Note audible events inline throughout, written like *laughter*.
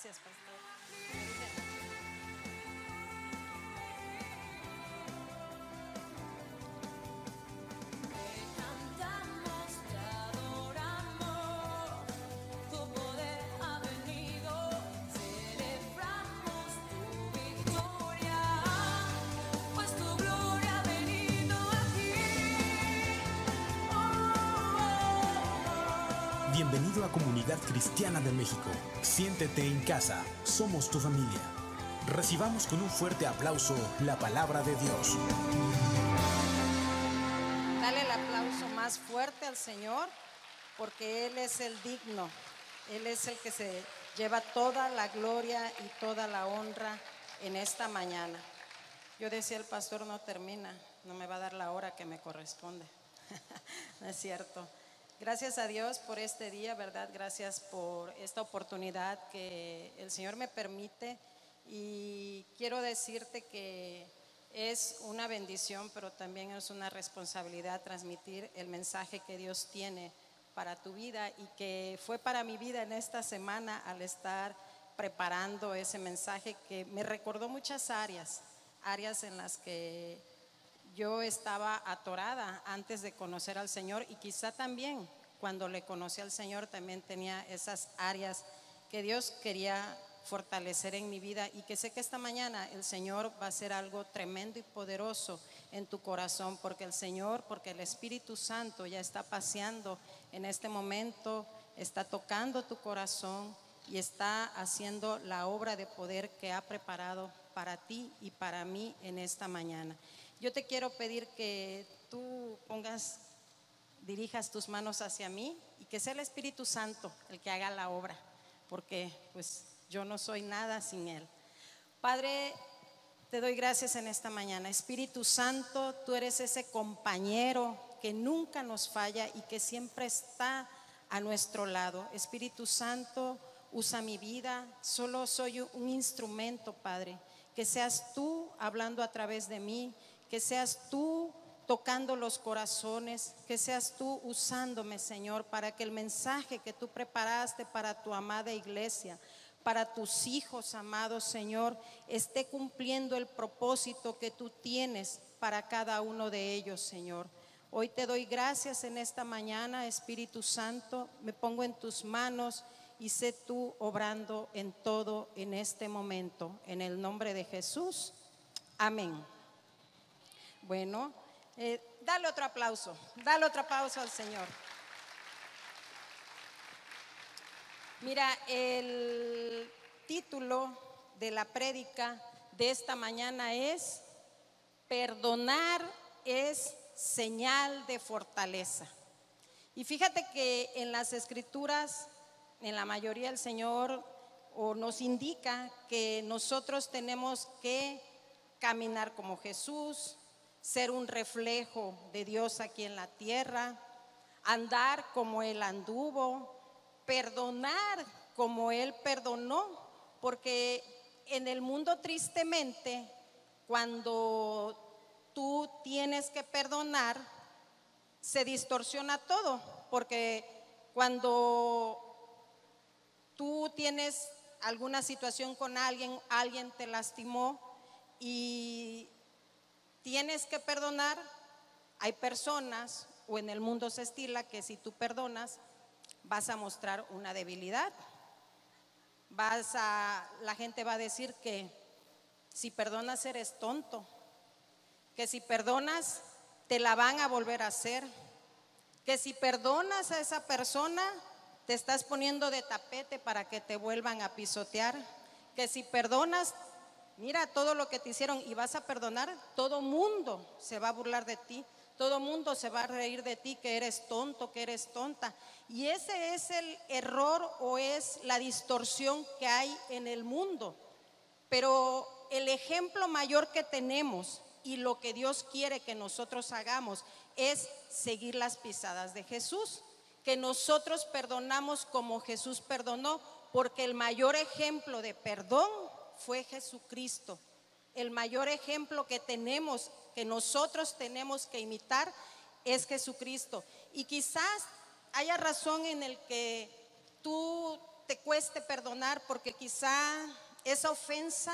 Gracias, pastor. Bienvenido a Comunidad Cristiana de México. Siéntete en casa. Somos tu familia. Recibamos con un fuerte aplauso la palabra de Dios. Dale el aplauso más fuerte al Señor, porque Él es el digno. Él es el que se lleva toda la gloria y toda la honra en esta mañana. Yo decía, el pastor no termina, no me va a dar la hora que me corresponde. *laughs* no es cierto. Gracias a Dios por este día, ¿verdad? Gracias por esta oportunidad que el Señor me permite. Y quiero decirte que es una bendición, pero también es una responsabilidad transmitir el mensaje que Dios tiene para tu vida y que fue para mi vida en esta semana al estar preparando ese mensaje que me recordó muchas áreas, áreas en las que yo estaba atorada antes de conocer al Señor y quizá también cuando le conocí al Señor también tenía esas áreas que Dios quería fortalecer en mi vida y que sé que esta mañana el Señor va a hacer algo tremendo y poderoso en tu corazón porque el Señor, porque el Espíritu Santo ya está paseando en este momento, está tocando tu corazón y está haciendo la obra de poder que ha preparado para ti y para mí en esta mañana. Yo te quiero pedir que tú pongas, dirijas tus manos hacia mí y que sea el Espíritu Santo el que haga la obra, porque pues yo no soy nada sin Él. Padre, te doy gracias en esta mañana. Espíritu Santo, tú eres ese compañero que nunca nos falla y que siempre está a nuestro lado. Espíritu Santo, usa mi vida. Solo soy un instrumento, Padre. Que seas tú hablando a través de mí, que seas tú tocando los corazones, que seas tú usándome, Señor, para que el mensaje que tú preparaste para tu amada iglesia, para tus hijos, amados Señor, esté cumpliendo el propósito que tú tienes para cada uno de ellos, Señor. Hoy te doy gracias en esta mañana, Espíritu Santo, me pongo en tus manos y sé tú obrando en todo en este momento. En el nombre de Jesús, amén. Bueno, eh, dale otro aplauso, dale otro aplauso al Señor. Mira, el título de la prédica de esta mañana es Perdonar es señal de fortaleza. Y fíjate que en las escrituras, en la mayoría el Señor o nos indica que nosotros tenemos que caminar como Jesús, ser un reflejo de Dios aquí en la tierra, andar como Él anduvo, perdonar como Él perdonó, porque en el mundo tristemente, cuando tú tienes que perdonar, se distorsiona todo, porque cuando tú tienes alguna situación con alguien, alguien te lastimó y tienes que perdonar, hay personas o en el mundo se estila que si tú perdonas, vas a mostrar una debilidad. Vas a, la gente va a decir que si perdonas eres tonto, que si perdonas te la van a volver a hacer, que si perdonas a esa persona te estás poniendo de tapete para que te vuelvan a pisotear, que si perdonas, mira todo lo que te hicieron y vas a perdonar, todo mundo se va a burlar de ti, todo mundo se va a reír de ti que eres tonto, que eres tonta. Y ese es el error o es la distorsión que hay en el mundo. Pero el ejemplo mayor que tenemos y lo que Dios quiere que nosotros hagamos es seguir las pisadas de Jesús, que nosotros perdonamos como Jesús perdonó, porque el mayor ejemplo de perdón fue Jesucristo. El mayor ejemplo que tenemos, que nosotros tenemos que imitar, es Jesucristo. Y quizás haya razón en el que tú te cueste perdonar porque quizá esa ofensa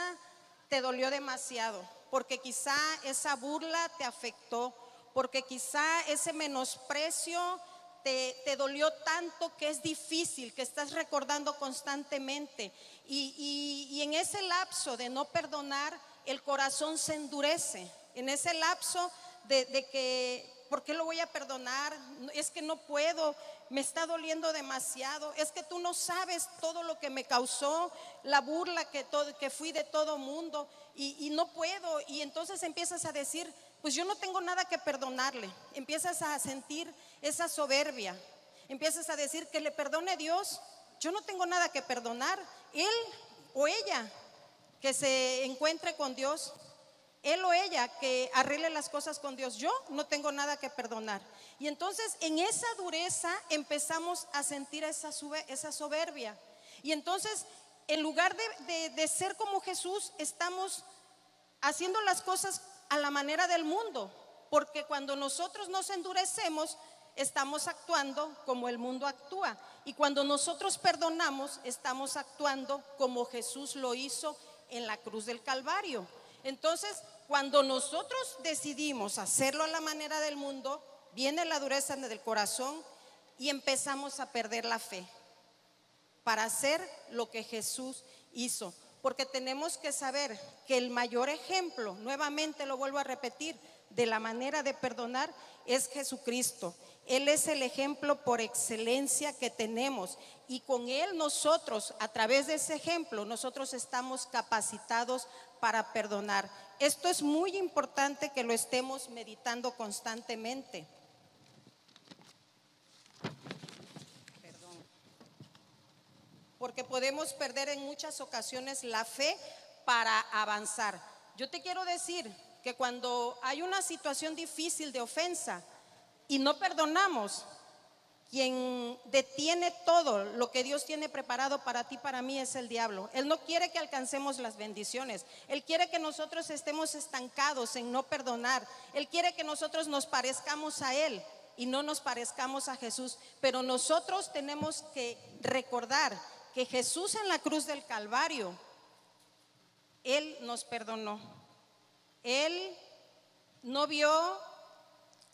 te dolió demasiado, porque quizá esa burla te afectó, porque quizá ese menosprecio te, dolió tanto que es difícil, que estás recordando constantemente. Y, y- y en ese lapso de no perdonar, el corazón se endurece. En ese lapso de, de que, ¿por qué lo voy a perdonar? Es que no puedo, me está doliendo demasiado. Es que tú no sabes todo lo que me causó, la burla que, todo, que fui de todo mundo y, y no puedo. Y entonces empiezas a decir, pues yo no tengo nada que perdonarle. Empiezas a sentir esa soberbia. Empiezas a decir que le perdone Dios. Yo no tengo nada que perdonar. Él o ella que se encuentre con Dios, él o ella que arregle las cosas con Dios. Yo no tengo nada que perdonar. Y entonces en esa dureza empezamos a sentir esa, soberbia. Y entonces, en lugar de- de ser como Jesús, estamos haciendo las cosas a la manera del mundo. Porque cuando nosotros nos endurecemos, estamos actuando como el mundo actúa. Y cuando nosotros perdonamos, estamos actuando como Jesús lo hizo en la cruz del Calvario. Entonces, cuando nosotros decidimos hacerlo a la manera del mundo, viene la dureza del corazón y empezamos a perder la fe para hacer lo que Jesús hizo. Porque tenemos que saber que el mayor ejemplo, nuevamente lo vuelvo a repetir, de la manera de perdonar es Jesucristo. Él es el ejemplo por excelencia que tenemos y con Él nosotros, a través de ese ejemplo, nosotros estamos capacitados para perdonar. Esto es muy importante que lo estemos meditando constantemente. Porque podemos perder en muchas ocasiones la fe para avanzar. Yo te quiero decir que cuando hay una situación difícil de ofensa y no perdonamos, quien detiene todo lo que Dios tiene preparado para ti, para mí, es el diablo. Él no quiere que alcancemos las bendiciones. Él quiere que nosotros estemos estancados en no perdonar. Él quiere que nosotros nos parezcamos a Él y no nos parezcamos a Jesús. Pero nosotros tenemos que recordar que Jesús en la cruz del Calvario, Él nos perdonó. Él no vio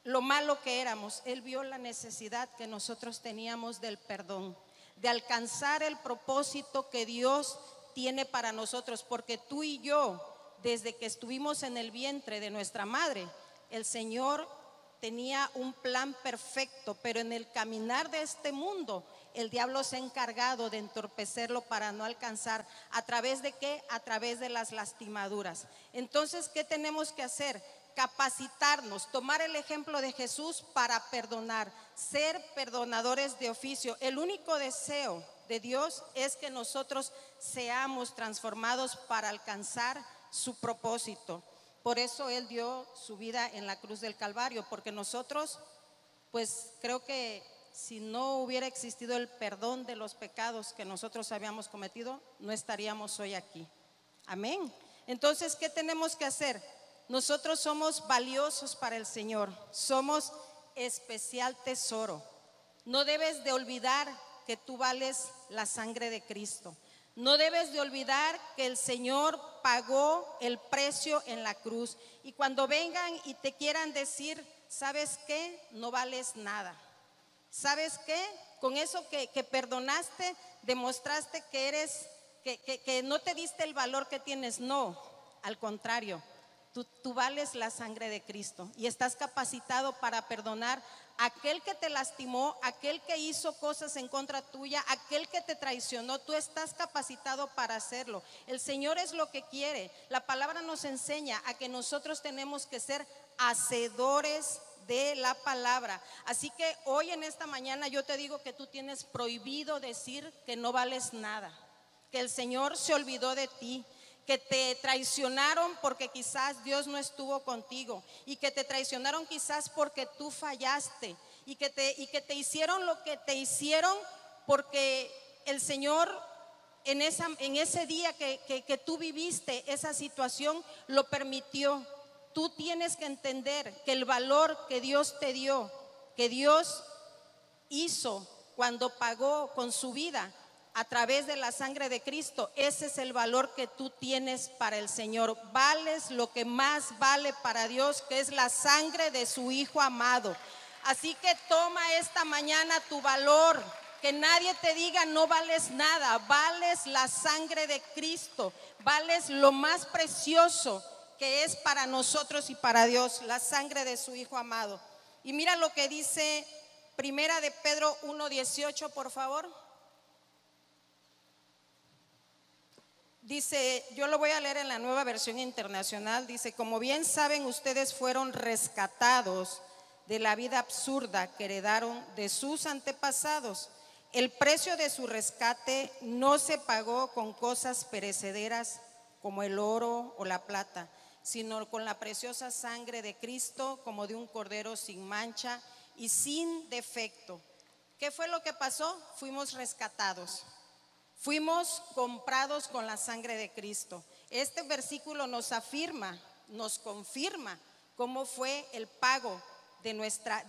lo malo que éramos, Él vio la necesidad que nosotros teníamos del perdón, de alcanzar el propósito que Dios tiene para nosotros, porque tú y yo, desde que estuvimos en el vientre de nuestra madre, el Señor tenía un plan perfecto, pero en el caminar de este mundo, el diablo se ha encargado de entorpecerlo para no alcanzar. ¿A través de qué? A través de las lastimaduras. Entonces, ¿qué tenemos que hacer? Capacitarnos, tomar el ejemplo de Jesús para perdonar, ser perdonadores de oficio. El único deseo de Dios es que nosotros seamos transformados para alcanzar su propósito. Por eso Él dio su vida en la cruz del Calvario, porque nosotros, pues creo que si no hubiera existido el perdón de los pecados que nosotros habíamos cometido, no estaríamos hoy aquí. Amén. Entonces, ¿qué tenemos que hacer? Nosotros somos valiosos para el Señor, somos especial tesoro. No debes de olvidar que tú vales la sangre de Cristo. No debes de olvidar que el Señor pagó el precio en la cruz. Y cuando vengan y te quieran decir, ¿sabes qué? No vales nada. ¿Sabes qué? Con eso que, perdonaste, demostraste que eres, que, que- no te diste el valor que tienes. No, al contrario, tú, tú vales la sangre de Cristo y estás capacitado para perdonar aquel que te lastimó, aquel que hizo cosas en contra tuya, aquel que te traicionó. Tú estás capacitado para hacerlo. El Señor es lo que quiere. La palabra nos enseña a que nosotros tenemos que ser hacedores de la palabra. Así que hoy en esta mañana yo te digo que tú tienes prohibido decir que no vales nada, que el Señor se olvidó de ti, que te traicionaron porque quizás Dios no estuvo contigo y que te traicionaron quizás porque tú fallaste y que te, y que te hicieron lo que te hicieron porque el Señor en, esa, en ese día que, que- que tú viviste esa situación lo permitió. Tú tienes que entender que el valor que Dios te dio, que Dios hizo cuando pagó con su vida, a través de la sangre de Cristo. Ese es el valor que tú tienes para el Señor. Vales lo que más vale para Dios, que es la sangre de su Hijo amado. Así que toma esta mañana tu valor. Que nadie te diga no vales nada, vales la sangre de Cristo, vales lo más precioso que es para nosotros y para Dios, la sangre de su Hijo amado. Y mira lo que dice Primera de Pedro 1:18, por favor. Dice, yo lo voy a leer en la nueva versión internacional, dice, como bien saben ustedes fueron rescatados de la vida absurda que heredaron de sus antepasados. El precio de su rescate no se pagó con cosas perecederas como el oro o la plata, sino con la preciosa sangre de Cristo como de un cordero sin mancha y sin defecto. ¿Qué fue lo que pasó? Fuimos rescatados. Fuimos comprados con la sangre de Cristo. Este versículo nos afirma, nos confirma cómo fue el pago de nuestra,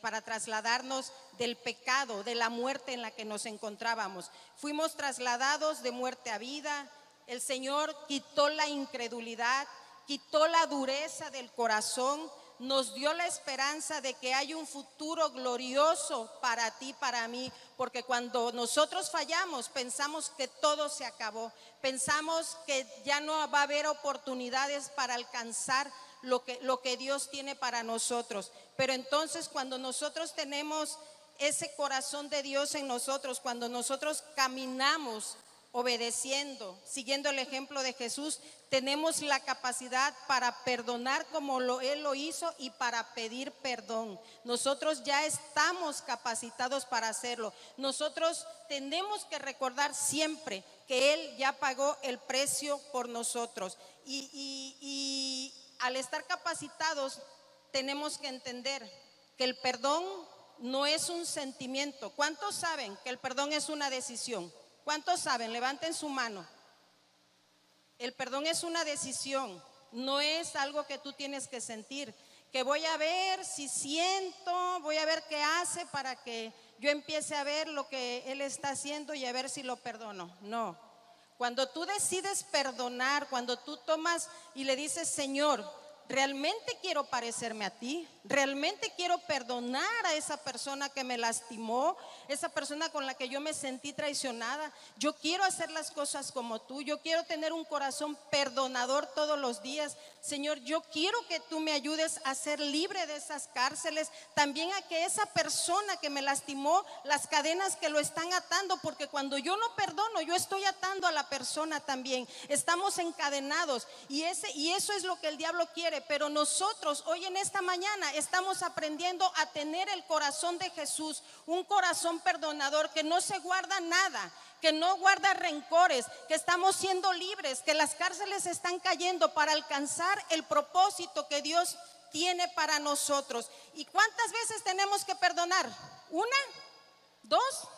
para trasladarnos del pecado, de la muerte en la que nos encontrábamos. Fuimos trasladados de muerte a vida. El Señor quitó la incredulidad, quitó la dureza del corazón, nos dio la esperanza de que hay un futuro glorioso para ti, para mí, porque cuando nosotros fallamos pensamos que todo se acabó, pensamos que ya no va a haber oportunidades para alcanzar lo que, lo que Dios tiene para nosotros. Pero entonces cuando nosotros tenemos ese corazón de Dios en nosotros, cuando nosotros caminamos obedeciendo, siguiendo el ejemplo de Jesús, tenemos la capacidad para perdonar como lo, Él lo hizo y para pedir perdón. Nosotros ya estamos capacitados para hacerlo. Nosotros tenemos que recordar siempre que Él ya pagó el precio por nosotros. Y, y- y al estar capacitados, tenemos que entender que el perdón no es un sentimiento. ¿Cuántos saben que el perdón es una decisión? ¿Cuántos saben? Levanten su mano. El perdón es una decisión, no es algo que tú tienes que sentir. Que voy a ver si siento, voy a ver qué hace para que yo empiece a ver lo que Él está haciendo y a ver si lo perdono. No. Cuando tú decides perdonar, cuando tú tomas y le dices, Señor, realmente quiero parecerme a ti, realmente quiero perdonar a esa persona que me lastimó, esa persona con la que yo me sentí traicionada. Yo quiero hacer las cosas como tú, yo quiero tener un corazón perdonador todos los días. Señor, yo quiero que tú me ayudes a ser libre de esas cárceles, también a que esa persona que me lastimó, las cadenas que lo están atando, porque cuando yo no perdono, yo estoy atando a la persona también. Estamos encadenados y ese y eso es lo que el diablo quiere, pero nosotros hoy en esta mañana estamos aprendiendo a tener el corazón de Jesús, un corazón perdonador que no se guarda nada, que no guarda rencores, que estamos siendo libres, que las cárceles están cayendo para alcanzar el propósito que Dios tiene para nosotros. ¿Y cuántas veces tenemos que perdonar? ¿Una? ¿Dos?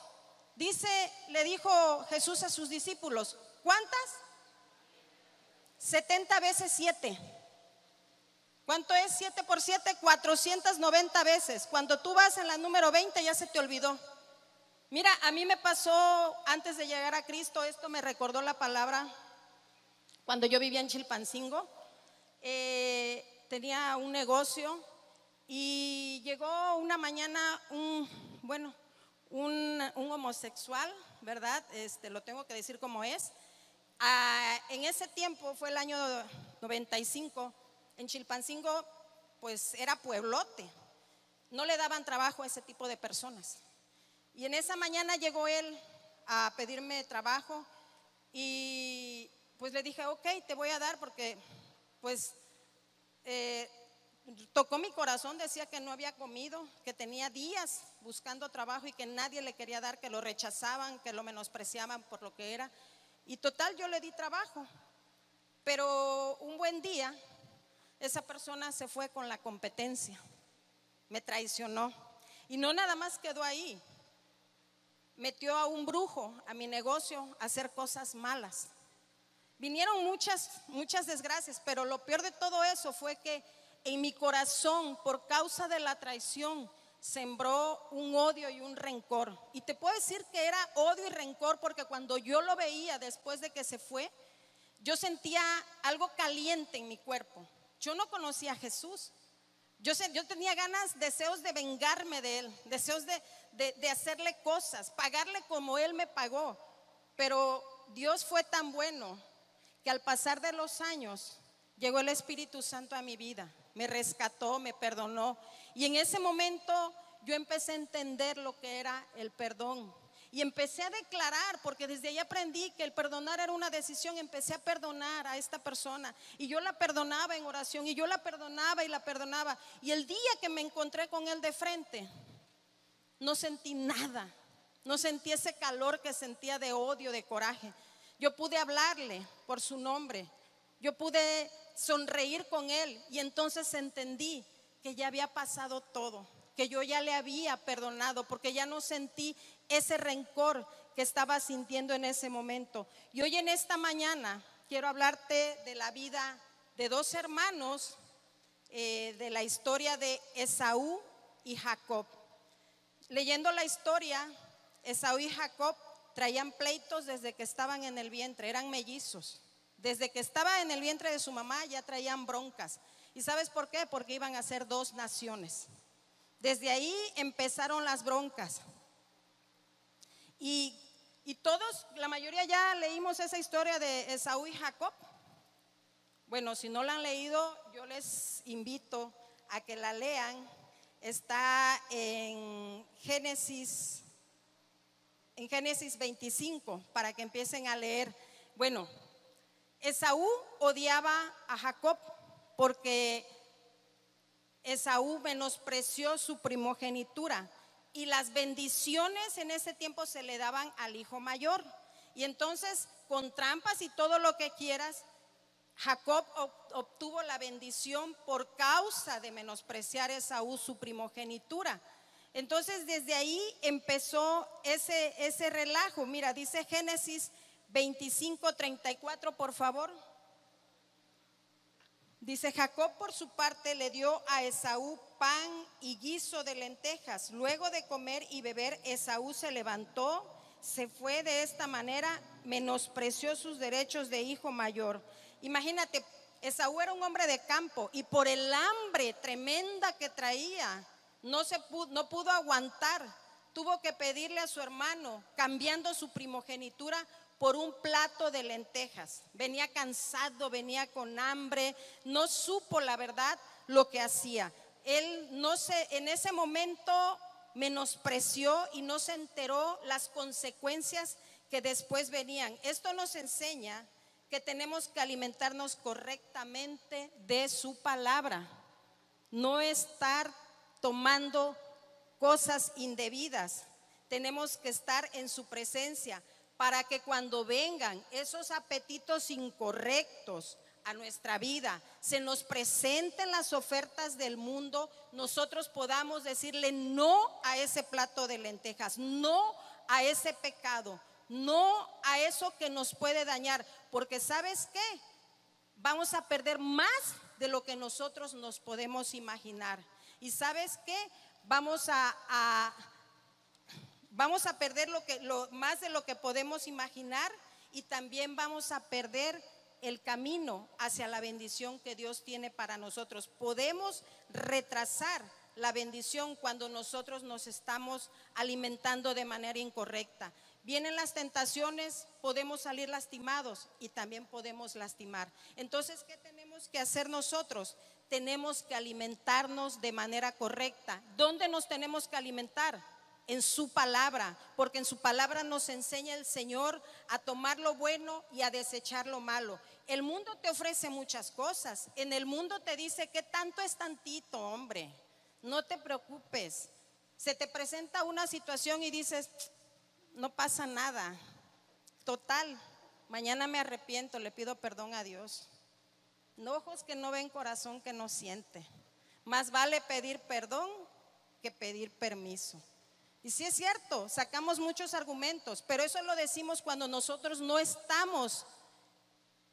Dice, le dijo Jesús a sus discípulos, ¿cuántas? 70 veces 7. ¿Cuánto es 7 por 7? 490 veces. Cuando tú vas en la número 20 ya se te olvidó. Mira, a mí me pasó antes de llegar a Cristo, esto me recordó la palabra cuando yo vivía en Chilpancingo. eh, tenía un negocio y llegó una mañana un, bueno, un, homosexual, ¿verdad? Este, lo tengo que decir como es. Ah, en ese tiempo, fue el año 95, en Chilpancingo, pues era pueblote. No le daban trabajo a ese tipo de personas. Y en esa mañana llegó él a pedirme trabajo y pues le dije, ok, te voy a dar porque pues eh, tocó mi corazón, decía que no había comido, que tenía días buscando trabajo y que nadie le quería dar, que lo rechazaban, que lo menospreciaban por lo que era. Y total, yo le di trabajo. Pero un buen día, esa persona se fue con la competencia, me traicionó. Y no nada más quedó ahí, metió a un brujo a mi negocio a hacer cosas malas. Vinieron muchas, muchas desgracias, pero lo peor de todo eso fue que en mi corazón, por causa de la traición, sembró un odio y un rencor. Y te puedo decir que era odio y rencor porque cuando yo lo veía después de que se fue, yo sentía algo caliente en mi cuerpo. Yo no conocía a Jesús. Yo, tenía ganas, deseos de vengarme de él, deseos de, de- de hacerle cosas, pagarle como él me pagó. Pero Dios fue tan bueno que al pasar de los años llegó el Espíritu Santo a mi vida, me rescató, me perdonó. Y en ese momento yo empecé a entender lo que era el perdón. Y empecé a declarar, porque desde ahí aprendí que el perdonar era una decisión, empecé a perdonar a esta persona. Y yo la perdonaba en oración, y yo la perdonaba y la perdonaba. Y el día que me encontré con él de frente, no sentí nada. No sentí ese calor que sentía de odio, de coraje. Yo pude hablarle por su nombre. Yo pude sonreír con él y entonces entendí que ya había pasado todo, que yo ya le había perdonado porque ya no sentí ese rencor que estaba sintiendo en ese momento. Y hoy en esta mañana quiero hablarte de la vida de dos hermanos, eh, de la historia de Esaú y Jacob. Leyendo la historia, Esaú y Jacob traían pleitos desde que estaban en el vientre, eran mellizos. Desde que estaba en el vientre de su mamá ya traían broncas. ¿Y sabes por qué? Porque iban a ser dos naciones. Desde ahí empezaron las broncas. Y, y todos, la mayoría ya leímos esa historia de Esaú y Jacob. Bueno, si no la han leído, yo les invito a que la lean. Está en Génesis, en Génesis 25, para que empiecen a leer. Bueno, Esaú odiaba a Jacob porque Esaú menospreció su primogenitura y las bendiciones en ese tiempo se le daban al hijo mayor. Y entonces, con trampas y todo lo que quieras, Jacob ob- obtuvo la bendición por causa de menospreciar Esaú su primogenitura. Entonces, desde ahí empezó ese, ese relajo. Mira, dice Génesis 25, 34, por favor. Dice, Jacob por su parte le dio a Esaú pan y guiso de lentejas. Luego de comer y beber, Esaú se levantó, se fue de esta manera, menospreció sus derechos de hijo mayor. Imagínate, Esaú era un hombre de campo y por el hambre tremenda que traía, no, se pudo, no pudo aguantar. Tuvo que pedirle a su hermano, cambiando su primogenitura por un plato de lentejas. Venía cansado, venía con hambre, no supo la verdad lo que hacía. Él no se, en ese momento menospreció y no se enteró las consecuencias que después venían. Esto nos enseña que tenemos que alimentarnos correctamente de su palabra, no estar tomando cosas indebidas. Tenemos que estar en su presencia para que cuando vengan esos apetitos incorrectos a nuestra vida, se nos presenten las ofertas del mundo, nosotros podamos decirle no a ese plato de lentejas, no a ese pecado, no a eso que nos puede dañar, porque sabes qué, vamos a perder más de lo que nosotros nos podemos imaginar. Y sabes qué, vamos a, a- vamos a perder más de lo que podemos imaginar y también vamos a perder el camino hacia la bendición que Dios tiene para nosotros. Podemos retrasar la bendición cuando nosotros nos estamos alimentando de manera incorrecta. Vienen las tentaciones, podemos salir lastimados y también podemos lastimar. Entonces, ¿qué tenemos que hacer nosotros? Tenemos que alimentarnos de manera correcta. ¿Dónde nos tenemos que alimentar? En su palabra, porque en su palabra nos enseña el Señor a tomar lo bueno y a desechar lo malo. El mundo te ofrece muchas cosas. En el mundo te dice que tanto es tantito, hombre. No te preocupes. Se te presenta una situación y dices, no pasa nada. Total, mañana me arrepiento, le pido perdón a Dios. No ojos que no ven, corazón que no siente. Más vale pedir perdón que pedir permiso. Y sí es cierto, sacamos muchos argumentos, pero eso lo decimos cuando nosotros no estamos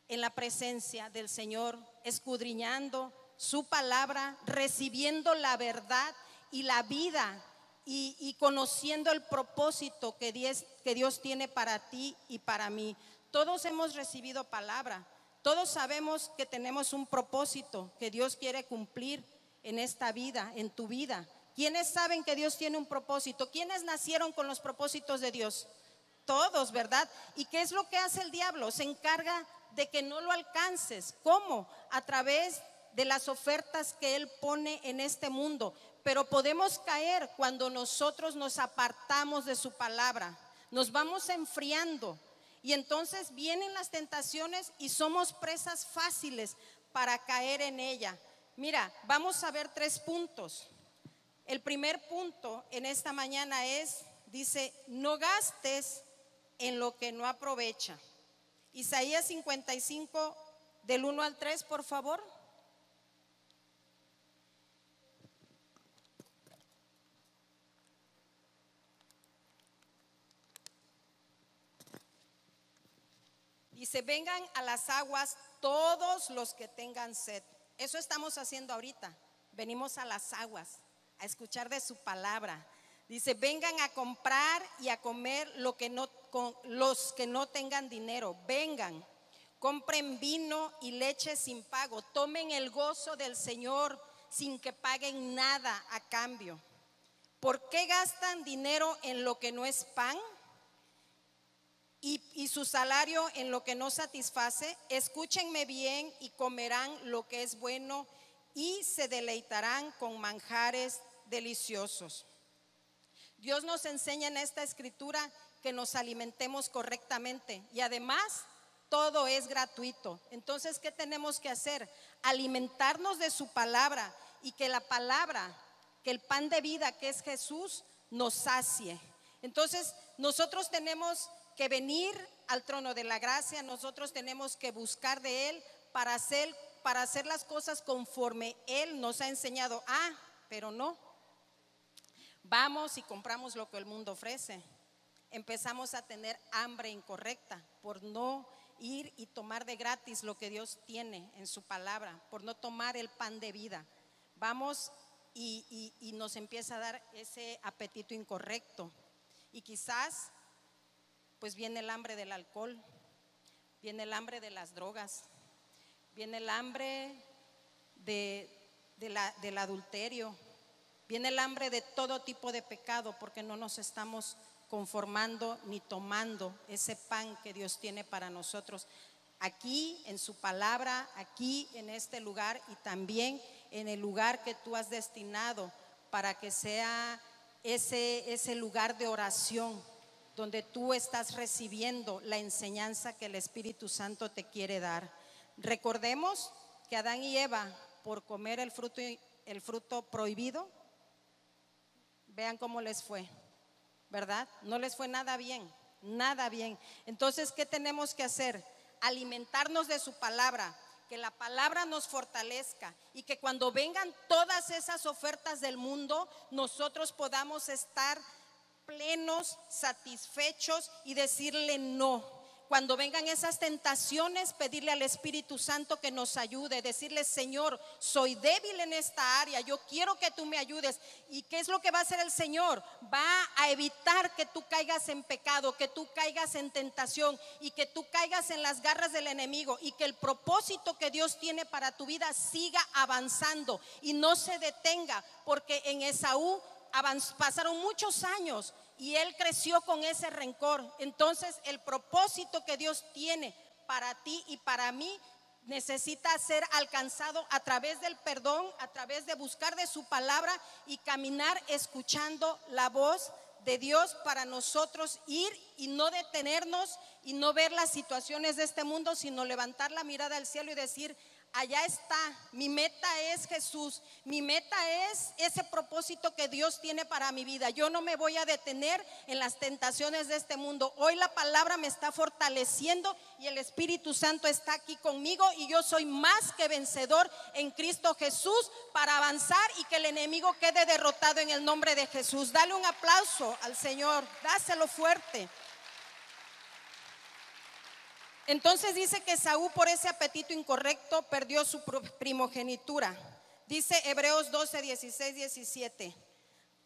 en la presencia del Señor, escudriñando su palabra, recibiendo la verdad y la vida y, conociendo el propósito que Dios tiene para ti y para mí. Todos hemos recibido palabra, todos sabemos que tenemos un propósito que Dios quiere cumplir en esta vida, en tu vida. ¿Quiénes saben que Dios tiene un propósito? ¿Quiénes nacieron con los propósitos de Dios? Todos, ¿verdad? ¿Y qué es lo que hace el diablo? Se encarga de que no lo alcances. ¿Cómo? A través de las ofertas que él pone en este mundo. Pero podemos caer cuando nosotros nos apartamos de su palabra. Nos vamos enfriando. Y entonces vienen las tentaciones y somos presas fáciles para caer en ella. Mira, vamos a ver tres puntos. El primer punto en esta mañana es, dice, no gastes en lo que no aprovecha. Isaías 55, del 1 al 3, por favor. Dice, vengan a las aguas todos los que tengan sed. Eso estamos haciendo ahorita. Venimos a las aguas a escuchar de su palabra. Dice, vengan a comprar y a comer lo que no, los que no tengan dinero. Vengan, compren vino y leche sin pago. Tomen el gozo del Señor sin que paguen nada a cambio. ¿Por qué gastan dinero en lo que no es pan? y su salario en lo que no satisface, escúchenme bien y comerán lo que es bueno y se deleitarán con manjares deliciosos. Dios nos enseña en esta escritura que nos alimentemos correctamente y además todo es gratuito. Entonces, ¿qué tenemos que hacer? Alimentarnos de su palabra y que la palabra, que el pan de vida que es Jesús, nos sacie. Entonces, nosotros tenemos que venir al trono de la gracia, nosotros tenemos que buscar de Él para hacer, para hacer las cosas conforme Él nos ha enseñado. Ah, pero no. Vamos y compramos lo que el mundo ofrece. Empezamos a tener hambre incorrecta por no ir y tomar de gratis lo que Dios tiene en su palabra, por no tomar el pan de vida. Vamos y, nos empieza a dar ese apetito incorrecto. Y quizás pues viene el hambre del alcohol, viene el hambre de las drogas, viene el hambre del adulterio, viene el hambre de todo tipo de pecado porque no nos estamos conformando ni tomando ese pan que Dios tiene para nosotros. Aquí en su palabra, aquí en este lugar y también en el lugar que tú has destinado para que sea ese, ese lugar de oración donde tú estás recibiendo la enseñanza que el Espíritu Santo te quiere dar. Recordemos que Adán y Eva, por comer el fruto, el fruto prohibido, vean cómo les fue, ¿verdad? No les fue nada bien, nada bien. Entonces, ¿qué tenemos que hacer? Alimentarnos de su palabra, que la palabra nos fortalezca y que cuando vengan todas esas ofertas del mundo, nosotros podamos estar plenos, satisfechos y decirle no. Cuando vengan esas tentaciones, pedirle al Espíritu Santo que nos ayude, decirle, Señor, soy débil en esta área, yo quiero que tú me ayudes. ¿Y qué es lo que va a hacer el Señor? Va a evitar que tú caigas en pecado, que tú caigas en tentación y que tú caigas en las garras del enemigo y que el propósito que Dios tiene para tu vida siga avanzando y no se detenga, porque en Esaú pasaron muchos años y él creció con ese rencor. Entonces el propósito que Dios tiene para ti y para mí necesita ser alcanzado a través del perdón, a través de buscar de su palabra y caminar escuchando la voz de Dios para nosotros ir y no detenernos y no ver las situaciones de este mundo, sino levantar la mirada al cielo y decir, allá está, mi meta es Jesús, mi meta es ese propósito que Dios tiene para mi vida. Yo no me voy a detener en las tentaciones de este mundo. Hoy la palabra me está fortaleciendo y el Espíritu Santo está aquí conmigo y yo soy más que vencedor en Cristo Jesús para avanzar y que el enemigo quede derrotado en el nombre de Jesús. Dale un aplauso al Señor, dáselo fuerte. Entonces dice que Saúl por ese apetito incorrecto perdió su primogenitura. Dice Hebreos 12, 16, 17.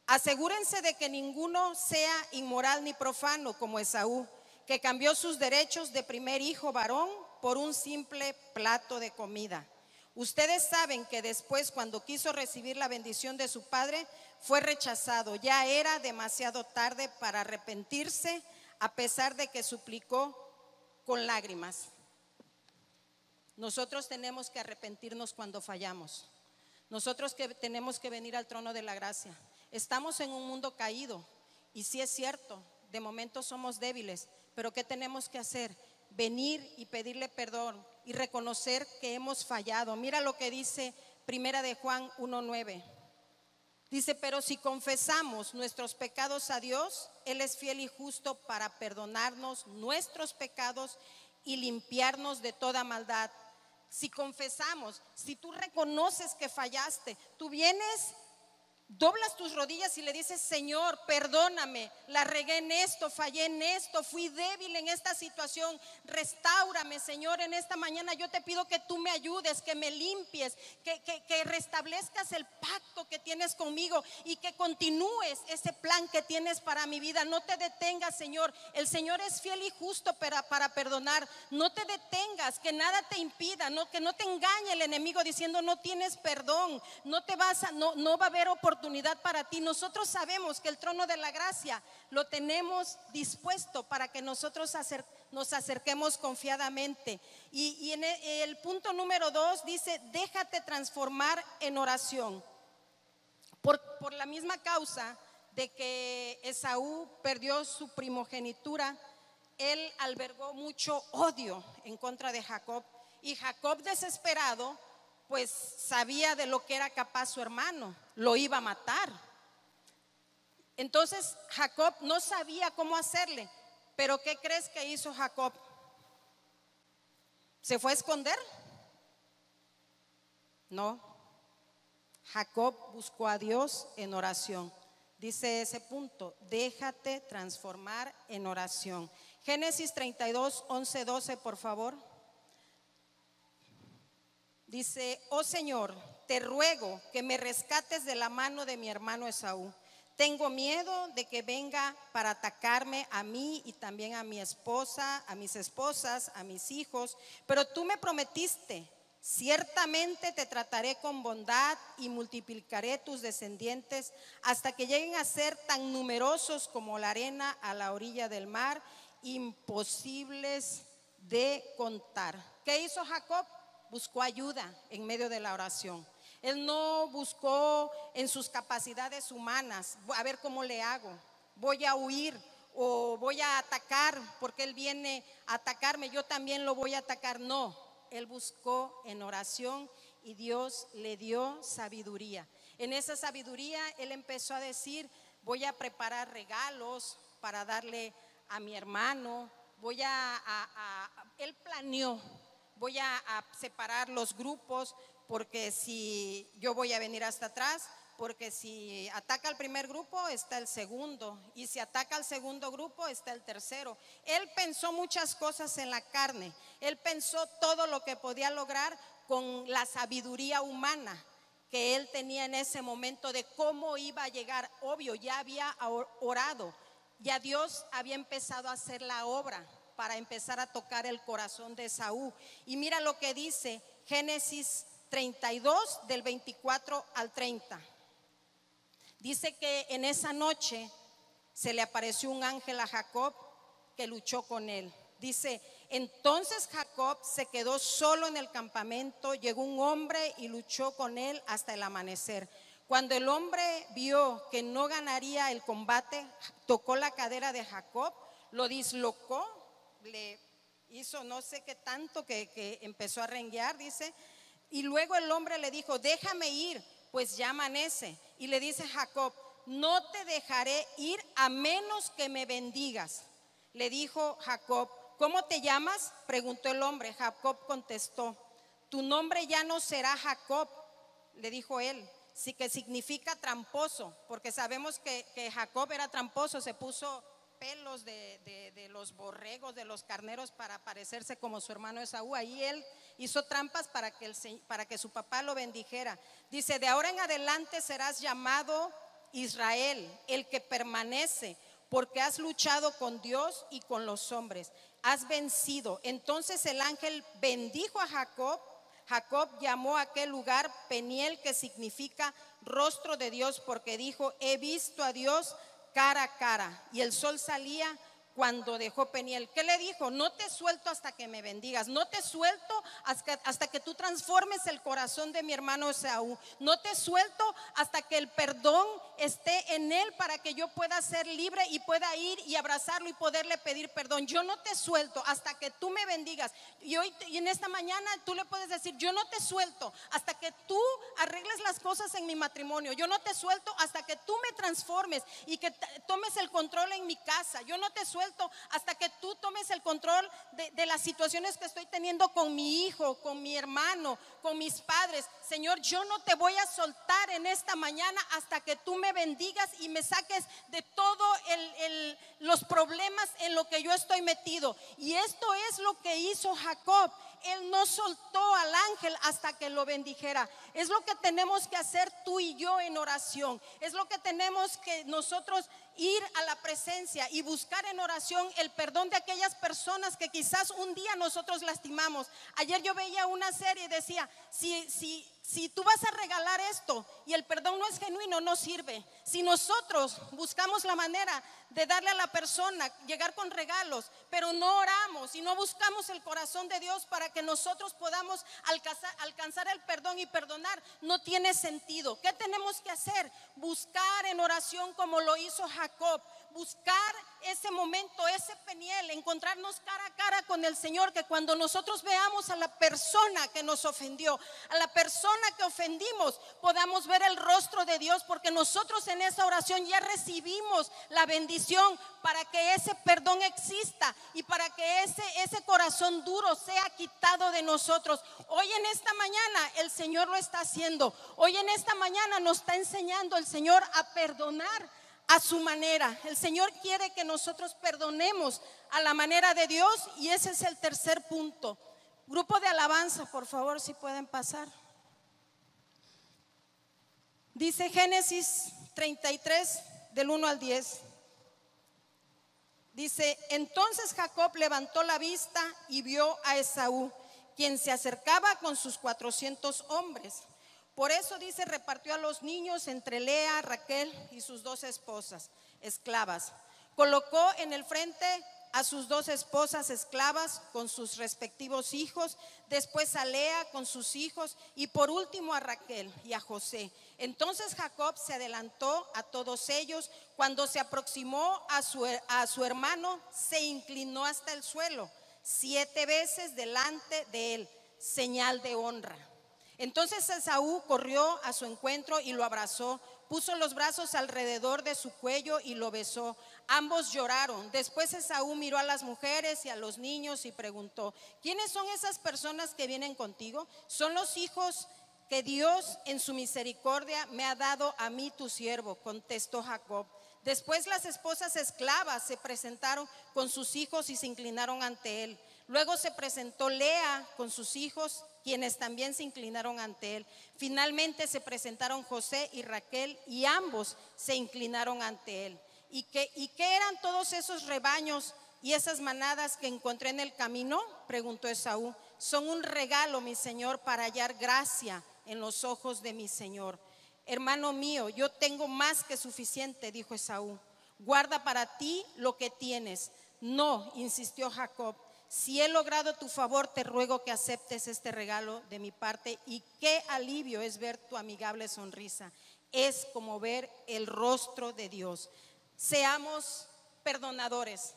Asegúrense de que ninguno sea inmoral ni profano como Esaú, que cambió sus derechos de primer hijo varón por un simple plato de comida. Ustedes saben que después, cuando quiso recibir la bendición de su padre, fue rechazado. Ya era demasiado tarde para arrepentirse, a pesar de que suplicó con lágrimas. Nosotros tenemos que arrepentirnos cuando fallamos. Nosotros que tenemos que venir al trono de la gracia. Estamos en un mundo caído y sí es cierto, de momento somos débiles, pero ¿qué tenemos que hacer? Venir y pedirle perdón y reconocer que hemos fallado. Mira lo que dice Primera de Juan 1:9. Dice, pero si confesamos nuestros pecados a Dios, Él es fiel y justo para perdonarnos nuestros pecados y limpiarnos de toda maldad. Si confesamos, si tú reconoces que fallaste, tú vienes, doblas tus rodillas y le dices, Señor, perdóname, la regué en esto, fallé en esto, fui débil en esta situación, restáurame, Señor, en esta mañana yo te pido que tú me ayudes, que me limpies, que, que, que restablezcas el pacto que tienes conmigo y que continúes ese plan que tienes para mi vida. No te detengas, Señor. El Señor es fiel y justo para, para perdonar. No te detengas, que nada te impida, no, que no te engañe el enemigo diciendo no tienes perdón, no te vas a, no, no va a haber oportunidad para ti. Nosotros sabemos que el trono de la gracia lo tenemos dispuesto para que nosotros nos acerquemos confiadamente. Y, en el, el punto número dos dice, déjate transformar en oración. Por la misma causa de que Esaú perdió su primogenitura, él albergó mucho odio en contra de Jacob. Y Jacob desesperado, pues sabía de lo que era capaz su hermano, lo iba a matar. Entonces Jacob no sabía cómo hacerle, pero ¿qué crees que hizo Jacob? ¿Se fue a esconder? No. Jacob buscó a Dios en oración. Dice ese punto, déjate transformar en oración. Génesis 32, 11, 12, por favor. Dice, oh Señor, te ruego que me rescates de la mano de mi hermano Esaú. Tengo miedo de que venga para atacarme a mí y también a mi esposa, a mis esposas, a mis hijos, pero tú me prometiste, ciertamente te trataré con bondad y multiplicaré tus descendientes hasta que lleguen a ser tan numerosos como la arena a la orilla del mar, imposibles de contar. ¿Qué hizo Jacob? Buscó ayuda en medio de la oración. Él no buscó en sus capacidades humanas, a ver cómo le hago, voy a huir o voy a atacar porque él viene a atacarme, yo también lo voy a atacar. No, él buscó en oración y Dios le dio sabiduría. En esa sabiduría él empezó a decir, voy a preparar regalos para darle a mi hermano, voy a, a- él planeó, voy a, a separar los grupos porque si yo voy a venir hasta atrás, porque si ataca al primer grupo está el segundo y si ataca al segundo grupo está el tercero. Él pensó muchas cosas en la carne, él pensó todo lo que podía lograr con la sabiduría humana que él tenía en ese momento de cómo iba a llegar. Obvio, ya había or- orado, ya Dios había empezado a hacer la obra para empezar a tocar el corazón de Saúl. Y mira lo que dice Génesis 32 del 24 al 30. Dice que en esa noche se le apareció un ángel a Jacob que luchó con él. Dice, entonces Jacob se quedó solo en el campamento, llegó un hombre y luchó con él hasta el amanecer. Cuando el hombre vio que no ganaría el combate, tocó la cadera de Jacob, lo dislocó, le hizo no sé qué tanto que, que empezó a renguear, dice, y luego el hombre le dijo, déjame ir, pues ya amanece. Y le dice Jacob, no te dejaré ir a menos que me bendigas. Le dijo Jacob, ¿cómo te llamas? Preguntó el hombre. Jacob contestó, tu nombre ya no será Jacob, le dijo él, sí que significa tramposo, porque sabemos que, que Jacob era tramposo, se puso pelos de, los borregos, de los carneros para parecerse como su hermano Esaú. Ahí él hizo trampas para que, para que su papá lo bendijera. Dice, de ahora en adelante serás llamado Israel, el que permanece, porque has luchado con Dios y con los hombres, has vencido. Entonces el ángel bendijo a Jacob. Jacob llamó a aquel lugar Peniel, que significa rostro de Dios, porque dijo, he visto a Dios cara a cara. Y el sol salía cuando dejó Peniel. ¿Qué le dijo? No te suelto hasta que me bendigas. No te suelto hasta, que tú transformes el corazón de mi hermano Esaú. No te suelto hasta que el perdón esté en él para que yo pueda ser libre y pueda ir y abrazarlo y poderle pedir perdón. Yo no te suelto hasta que tú me bendigas. Y hoy y en esta mañana tú le puedes decir, yo no te suelto hasta que tú arregles las cosas en mi matrimonio. Yo no te suelto hasta que tú me transformes y que tomes el control en mi casa. Yo no te suelto hasta que tú tomes el control de, de las situaciones que estoy teniendo con mi hijo, con mi hermano, con mis padres. Señor, yo no te voy a soltar en esta mañana hasta que tú me bendigas y me saques de todo el- el- los problemas en lo que yo estoy metido. Y esto es lo que hizo Jacob. Él no soltó al ángel hasta que lo bendijera. Es lo que tenemos que hacer tú y yo en oración. Es lo que tenemos que nosotros ir a la presencia y buscar en oración el perdón de aquellas personas que quizás un día nosotros lastimamos. Ayer yo veía una serie y decía, si, si, si tú vas a regalar esto y el perdón no es genuino, no sirve. Si nosotros buscamos la manera de darle a la persona, llegar con regalos, pero no oramos y no buscamos el corazón de Dios para que nosotros podamos alcanzar, alcanzar el perdón y perdonar, no tiene sentido. ¿Qué tenemos que hacer? Buscar en oración como lo hizo Jacob. Buscar ese momento, ese peniel, encontrarnos cara a cara con el Señor, que cuando nosotros veamos a la persona que nos ofendió, a la persona que ofendimos, podamos ver el rostro de Dios, porque nosotros en esa oración ya recibimos la bendición para que ese perdón exista y para que ese, ese corazón duro sea quitado de nosotros. Hoy en esta mañana el Señor lo está haciendo. Hoy en esta mañana nos está enseñando el Señor a perdonar a su manera. El Señor quiere que nosotros perdonemos a la manera de Dios y ese es el tercer punto. Grupo de alabanza, por favor, si pueden pasar. Dice Génesis 33 del 1 al 10. Dice, entonces Jacob levantó la vista y vio a Esaú, quien se acercaba con sus 400 hombres. Por eso dice, repartió a los niños entre Lea, Raquel y sus dos esposas, esclavas. Colocó en el frente a sus dos esposas esclavas con sus respectivos hijos, después a Lea con sus hijos y por último a Raquel y a José. Entonces Jacob se adelantó a todos ellos. Cuando se aproximó a su, a su hermano, se inclinó hasta el suelo, siete veces delante de él, señal de honra. Entonces Esaú corrió a su encuentro y lo abrazó, puso los brazos alrededor de su cuello y lo besó. Ambos lloraron. Después Esaú miró a las mujeres y a los niños y preguntó, ¿quiénes son esas personas que vienen contigo? Son los hijos que Dios en su misericordia me ha dado a mí tu siervo, contestó Jacob. Después las esposas esclavas se presentaron con sus hijos y se inclinaron ante él. Luego se presentó Lea con sus hijos, quienes también se inclinaron ante él. Finalmente se presentaron José y Raquel y ambos se inclinaron ante él. ¿Y qué, ¿Y qué eran todos esos rebaños y esas manadas que encontré en el camino? Preguntó Esaú. Son un regalo, mi Señor, para hallar gracia en los ojos de mi Señor. Hermano mío, yo tengo más que suficiente, dijo Esaú. Guarda para ti lo que tienes. No, insistió Jacob. Si he logrado tu favor, te ruego que aceptes este regalo de mi parte y qué alivio es ver tu amigable sonrisa. Es como ver el rostro de Dios. Seamos perdonadores.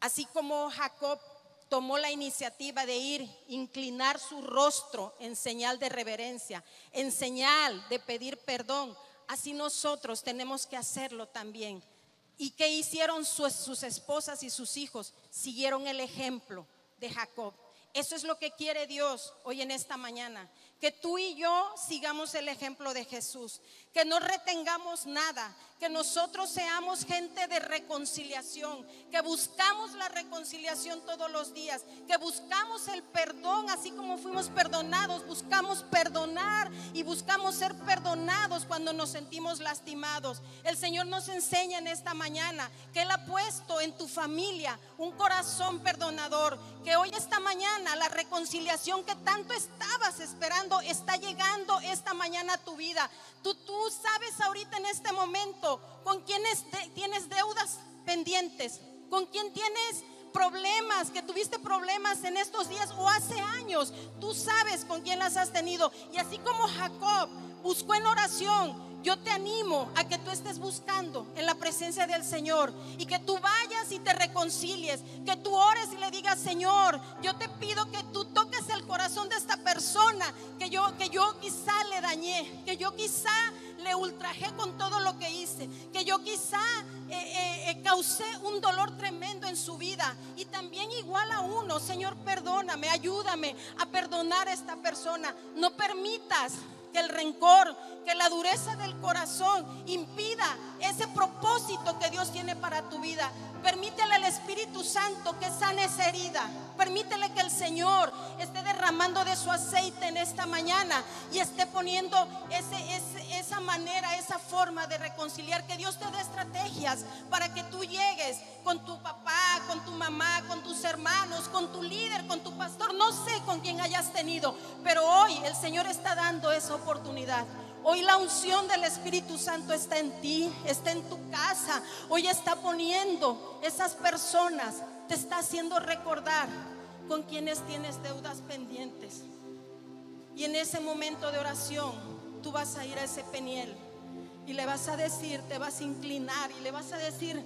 Así como Jacob tomó la iniciativa de ir, inclinar su rostro en señal de reverencia, en señal de pedir perdón, así nosotros tenemos que hacerlo también. ¿Y qué hicieron sus, sus esposas y sus hijos? Siguieron el ejemplo de Jacob. Eso es lo que quiere Dios hoy en esta mañana. Que tú y yo sigamos el ejemplo de Jesús. Que no retengamos nada. Que nosotros seamos gente de reconciliación. Que buscamos la reconciliación todos los días. Que buscamos el perdón así como fuimos perdonados. Buscamos perdonar y buscamos ser perdonados cuando nos sentimos lastimados. El Señor nos enseña en esta mañana que Él ha puesto en tu familia un corazón perdonador. Que hoy esta mañana la reconciliación que tanto estabas esperando está llegando esta mañana a tu vida. Tú, tú sabes ahorita en este momento con quién es de- tienes deudas pendientes, con quién tienes problemas, que tuviste problemas en estos días o hace años. Tú sabes con quién las has tenido. Y así como Jacob buscó en oración, yo te animo a que tú estés buscando en la presencia del Señor y que tú vayas y te reconcilies, que tú ores y le digas, Señor, yo te pido que tú toques el corazón de esta persona que yo, que yo que yo quizá le ultrajé con todo lo que hice, que yo quizá eh, eh, eh, causé un dolor tremendo en su vida. Y también igual a uno, Señor, perdóname, ayúdame a perdonar a esta persona. No permitas que el rencor, que la dureza del corazón impida ese propósito que Dios tiene para tu vida. Permítele al Espíritu Santo que sane esa herida. Permítele que el Señor esté derramando de su aceite en esta mañana y esté poniendo ese, ese- esa manera, esa forma de reconciliar. Que Dios te dé estrategias para que tú llegues con tu papá, con tu mamá, con tus hermanos, con tu líder, con tu pastor. No sé con quién hayas tenido, pero hoy el Señor está dando esa oportunidad. Hoy la unción del Espíritu Santo está en ti, está en tu casa. Hoy está poniendo esas personas, te está haciendo recordar con quienes tienes deudas pendientes. Y en ese momento de oración, tú vas a ir a ese peniel y le vas a decir, te vas a inclinar y le vas a decir,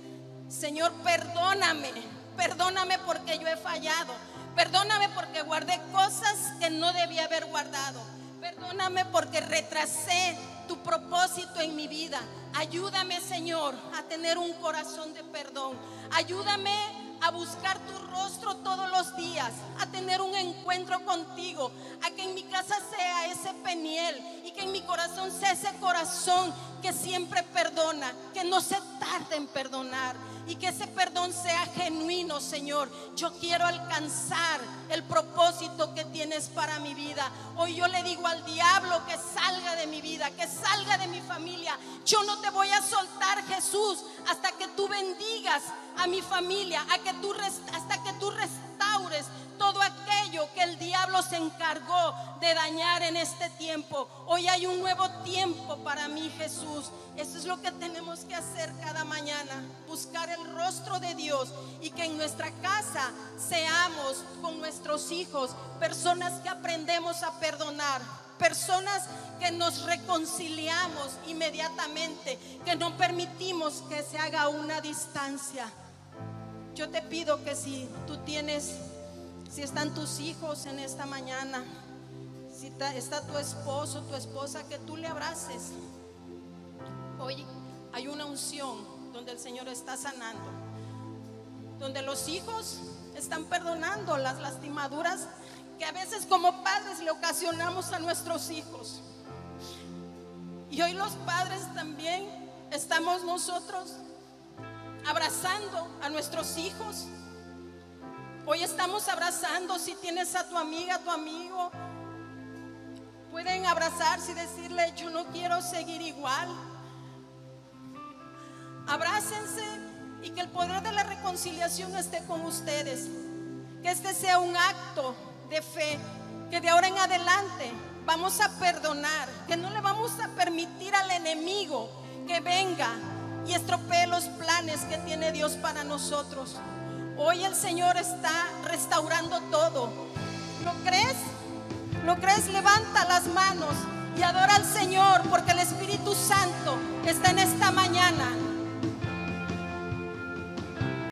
Señor, perdóname, perdóname porque yo he fallado, perdóname porque guardé cosas que no debía haber guardado, perdóname porque retrasé tu propósito en mi vida. Ayúdame, Señor, a tener un corazón de perdón. Ayúdame a buscar tu rostro todos los días, a tener un encuentro contigo, a que en mi casa sea ese peniel y que en mi corazón sea ese corazón que siempre perdona, que no se tarde en perdonar y que ese perdón sea genuino, Señor. Yo quiero alcanzar el propósito que tienes para mi vida. Hoy yo le digo al diablo que salga de mi vida, que salga de mi familia. Yo no te voy a soltar, Jesús, hasta que tú bendigas a mi familia, que tú hasta que tú restaures todo aquello que el diablo se encargó de dañar en este tiempo. Hoy hay un nuevo tiempo para mí, Jesús. Eso es lo que tenemos que hacer cada mañana, buscar el rostro de Dios y que en nuestra casa seamos con nuestros hijos personas que aprendemos a perdonar, personas que nos reconciliamos inmediatamente, que no permitimos que se haga una distancia. Yo te pido que si tú tienes, si están tus hijos en esta mañana, si está tu esposo, tu esposa, que tú le abraces. Hoy hay una unción donde el Señor está sanando, donde los hijos están perdonando las lastimaduras que a veces como padres le ocasionamos a nuestros hijos. Y hoy los padres también estamos nosotros abrazando a nuestros hijos. Hoy estamos abrazando, si tienes a tu amiga, a tu amigo, pueden abrazarse y decirle, yo no quiero seguir igual. Abrácense y que el poder de la reconciliación esté con ustedes. Que este sea un acto de fe, que de ahora en adelante vamos a perdonar, que no le vamos a permitir al enemigo que venga y estropee los planes que tiene Dios para nosotros. Hoy el Señor está restaurando todo. ¿Lo crees? ¿Lo crees? Levanta las manos y adora al Señor porque el Espíritu Santo está en esta mañana.